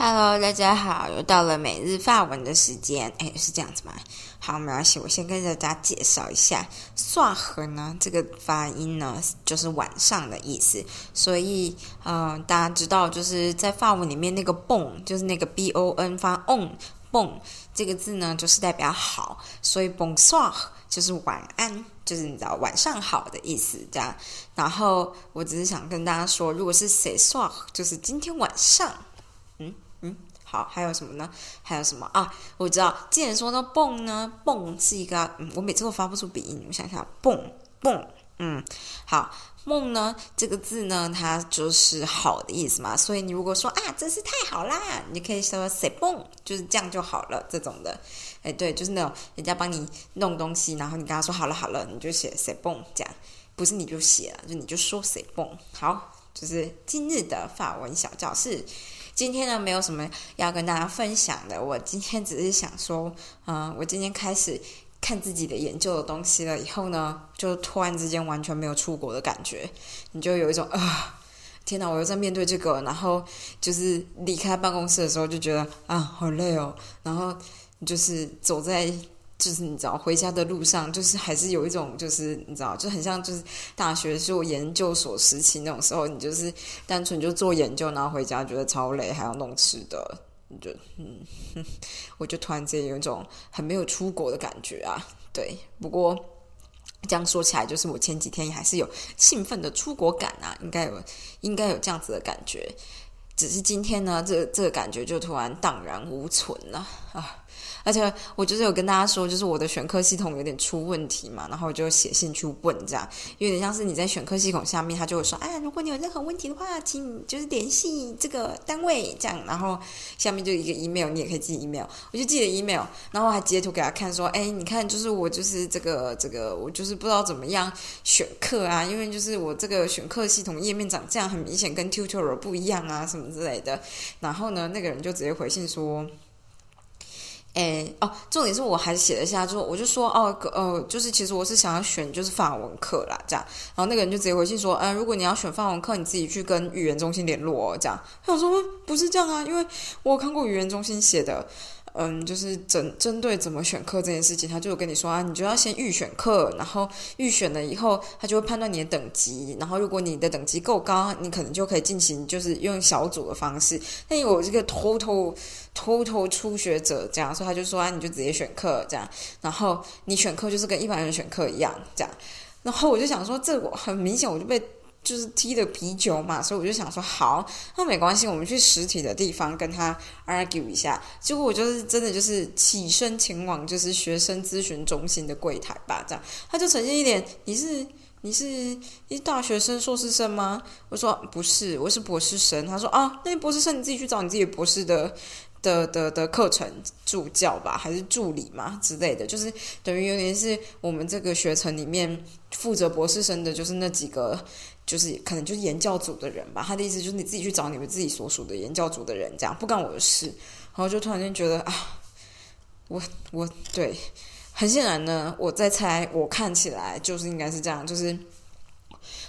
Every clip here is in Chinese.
Hello，大家好，又到了每日发文的时间。哎，是这样子吗？好，没关系，我先跟大家介绍一下“刷和”呢，这个发音呢，就是晚上的意思。所以，嗯，大家知道，就是在发文里面那个“蹦”，就是那个 “b o n” 发 “on”，“ 蹦”这个字呢，就是代表好。所以 “bon soir” 就是晚安，就是你知道晚上好的意思，这样。然后，我只是想跟大家说，如果是 “say soir”，就是今天晚上。嗯，好，还有什么呢？还有什么啊？我知道，既然说到蹦呢，蹦是一个，嗯，我每次都发不出鼻音，我想想，蹦蹦，嗯，好，梦呢这个字呢，它就是好的意思嘛，所以你如果说啊，真是太好啦，你可以说 say 蹦，就是这样就好了，这种的，哎，对，就是那种人家帮你弄东西，然后你跟他说好了好了，你就写 say 蹦，这样，不是你就写了，就你就说 say 蹦，好，就是今日的法文小教室。今天呢，没有什么要跟大家分享的。我今天只是想说，嗯，我今天开始看自己的研究的东西了，以后呢，就突然之间完全没有出国的感觉，你就有一种啊，天哪，我又在面对这个，然后就是离开办公室的时候就觉得啊，好累哦，然后就是走在。就是你知道，回家的路上，就是还是有一种，就是你知道，就很像就是大学做研究所时期那种时候，你就是单纯就做研究，然后回家觉得超累，还要弄吃的，你就嗯，我就突然间有一种很没有出国的感觉啊。对，不过这样说起来，就是我前几天也还是有兴奋的出国感啊，应该有应该有这样子的感觉，只是今天呢，这这个感觉就突然荡然无存了啊。而且我就是有跟大家说，就是我的选课系统有点出问题嘛，然后我就写信去问，这样有点像是你在选课系统下面，他就会说，哎，如果你有任何问题的话，请就是联系这个单位，这样，然后下面就一个 email，你也可以寄 email，我就寄了 email，然后还截图给他看，说，哎，你看，就是我就是这个这个，我就是不知道怎么样选课啊，因为就是我这个选课系统页面长这样，很明显跟 tutorial 不一样啊，什么之类的，然后呢，那个人就直接回信说。诶，哦，重点是我还写了下，就我就说，哦，呃，就是其实我是想要选就是法文课啦，这样，然后那个人就直接回信说，嗯，如果你要选法文课，你自己去跟语言中心联络，这样。他说不是这样啊，因为我看过语言中心写的。嗯，就是针针对怎么选课这件事情，他就跟你说啊，你就要先预选课，然后预选了以后，他就会判断你的等级，然后如果你的等级够高，你可能就可以进行就是用小组的方式。那因为我这个 total total 初学者这样，所以他就说啊，你就直接选课这样，然后你选课就是跟一般人选课一样这样，然后我就想说，这我很明显我就被。就是踢的啤酒嘛，所以我就想说好，那没关系，我们去实体的地方跟他 argue 一下。结果我就是真的就是起身前往就是学生咨询中心的柜台吧，这样他就呈现一点，你是你是一大学生硕士生吗？我说不是，我是博士生。他说啊，那你博士生你自己去找你自己博士的的的的课程助教吧，还是助理嘛之类的，就是等于有点是我们这个学程里面负责博士生的，就是那几个。就是可能就是研教组的人吧，他的意思就是你自己去找你们自己所属的研教组的人，这样不干我的事。然后就突然间觉得啊，我我对，很显然呢，我在猜，我看起来就是应该是这样，就是。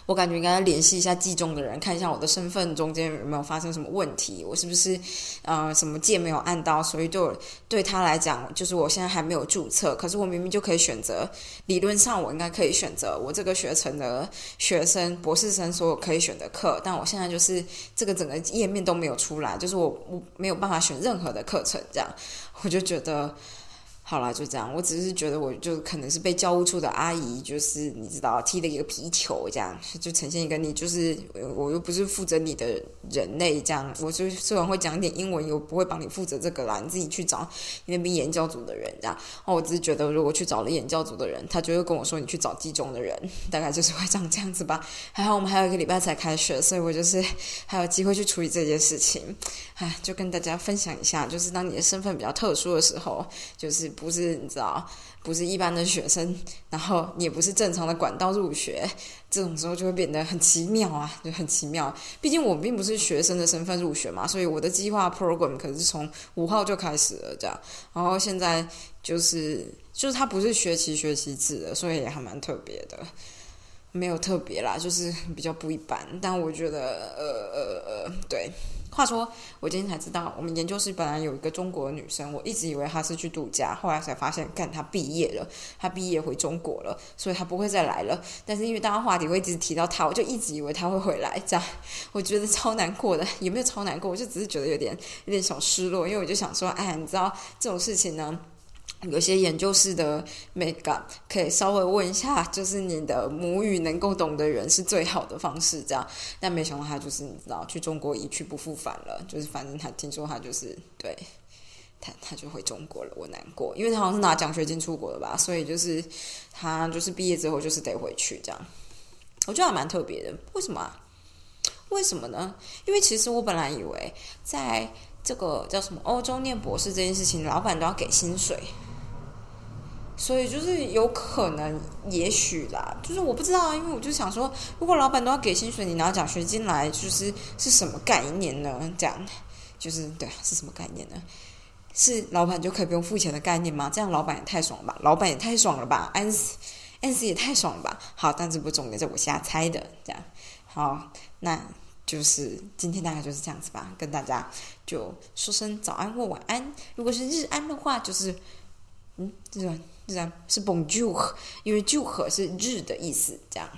我感觉应该联系一下寄中的人，看一下我的身份中间有没有发生什么问题，我是不是呃什么键没有按到，所以对对他来讲，就是我现在还没有注册，可是我明明就可以选择，理论上我应该可以选择我这个学程的学生博士生所有可以选的课，但我现在就是这个整个页面都没有出来，就是我我没有办法选任何的课程，这样。我就觉得。好了，就这样。我只是觉得，我就可能是被教务处的阿姨，就是你知道，踢了一个皮球，这样就呈现一个你就是我又不是负责你的人类，这样我就虽然会讲点英文，又不会帮你负责这个啦，你自己去找那边研教组的人，这样。哦，我只是觉得，如果去找了研教组的人，他就会跟我说，你去找集中的人，大概就是会长这样子吧。还好我们还有一个礼拜才开学，所以我就是 还有机会去处理这件事情。唉，就跟大家分享一下，就是当你的身份比较特殊的时候，就是。不是你知道，不是一般的学生，然后也不是正常的管道入学，这种时候就会变得很奇妙啊，就很奇妙。毕竟我并不是学生的身份入学嘛，所以我的计划 program 可是从五号就开始了这样。然后现在就是就是它不是学期学期制的，所以也还蛮特别的。没有特别啦，就是比较不一般。但我觉得，呃呃呃，对，话说，我今天才知道，我们研究室本来有一个中国的女生，我一直以为她是去度假，后来才发现，干她毕业了，她毕业回中国了，所以她不会再来了。但是因为大家话题会一直提到她，我就一直以为她会回来，这样我觉得超难过的，也没有超难过，我就只是觉得有点有点小失落，因为我就想说，哎，你知道这种事情呢？有些研究室的美感可以稍微问一下，就是你的母语能够懂的人是最好的方式，这样。但没想到他就是你知道，去中国一去不复返了，就是反正他听说他就是对他他就回中国了，我难过，因为他好像是拿奖学金出国的吧，所以就是他就是毕业之后就是得回去这样。我觉得还蛮特别的，为什么啊？为什么呢？因为其实我本来以为在这个叫什么欧洲念博士这件事情，老板都要给薪水。所以就是有可能，也许啦，就是我不知道啊，因为我就想说，如果老板都要给薪水，你拿奖学金来，就是是什么概念呢？这样，就是对，是什么概念呢？是老板就可以不用付钱的概念吗？这样老板也太爽了吧，老板也太爽了吧，安斯安斯也太爽了吧。好，但这不重点，是我瞎猜的。这样，好，那就是今天大概就是这样子吧，跟大家就说声早安或晚安。如果是日安的话，就是嗯，这这样。是 Bonjour，因为 Jour 是日的意思，这样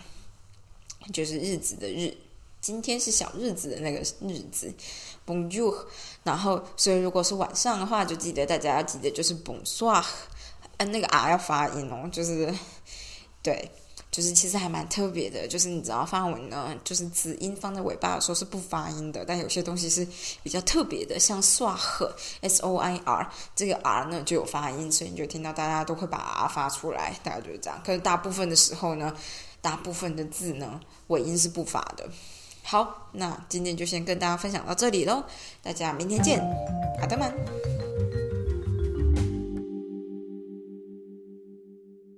就是日子的日。今天是小日子的那个日子，Bonjour。然后，所以如果是晚上的话，就记得大家要记得就是 Bonsoir，嗯，那个 R 要发音哦，就是对。就是其实还蛮特别的，就是你知道发文呢，就是子音放在尾巴的时候是不发音的，但有些东西是比较特别的，像 soir s o i r 这个 r 呢就有发音，所以你就听到大家都会把 r 发出来，大家就是这样。可是大部分的时候呢，大部分的字呢尾音是不发的。好，那今天就先跟大家分享到这里喽，大家明天见，好的们。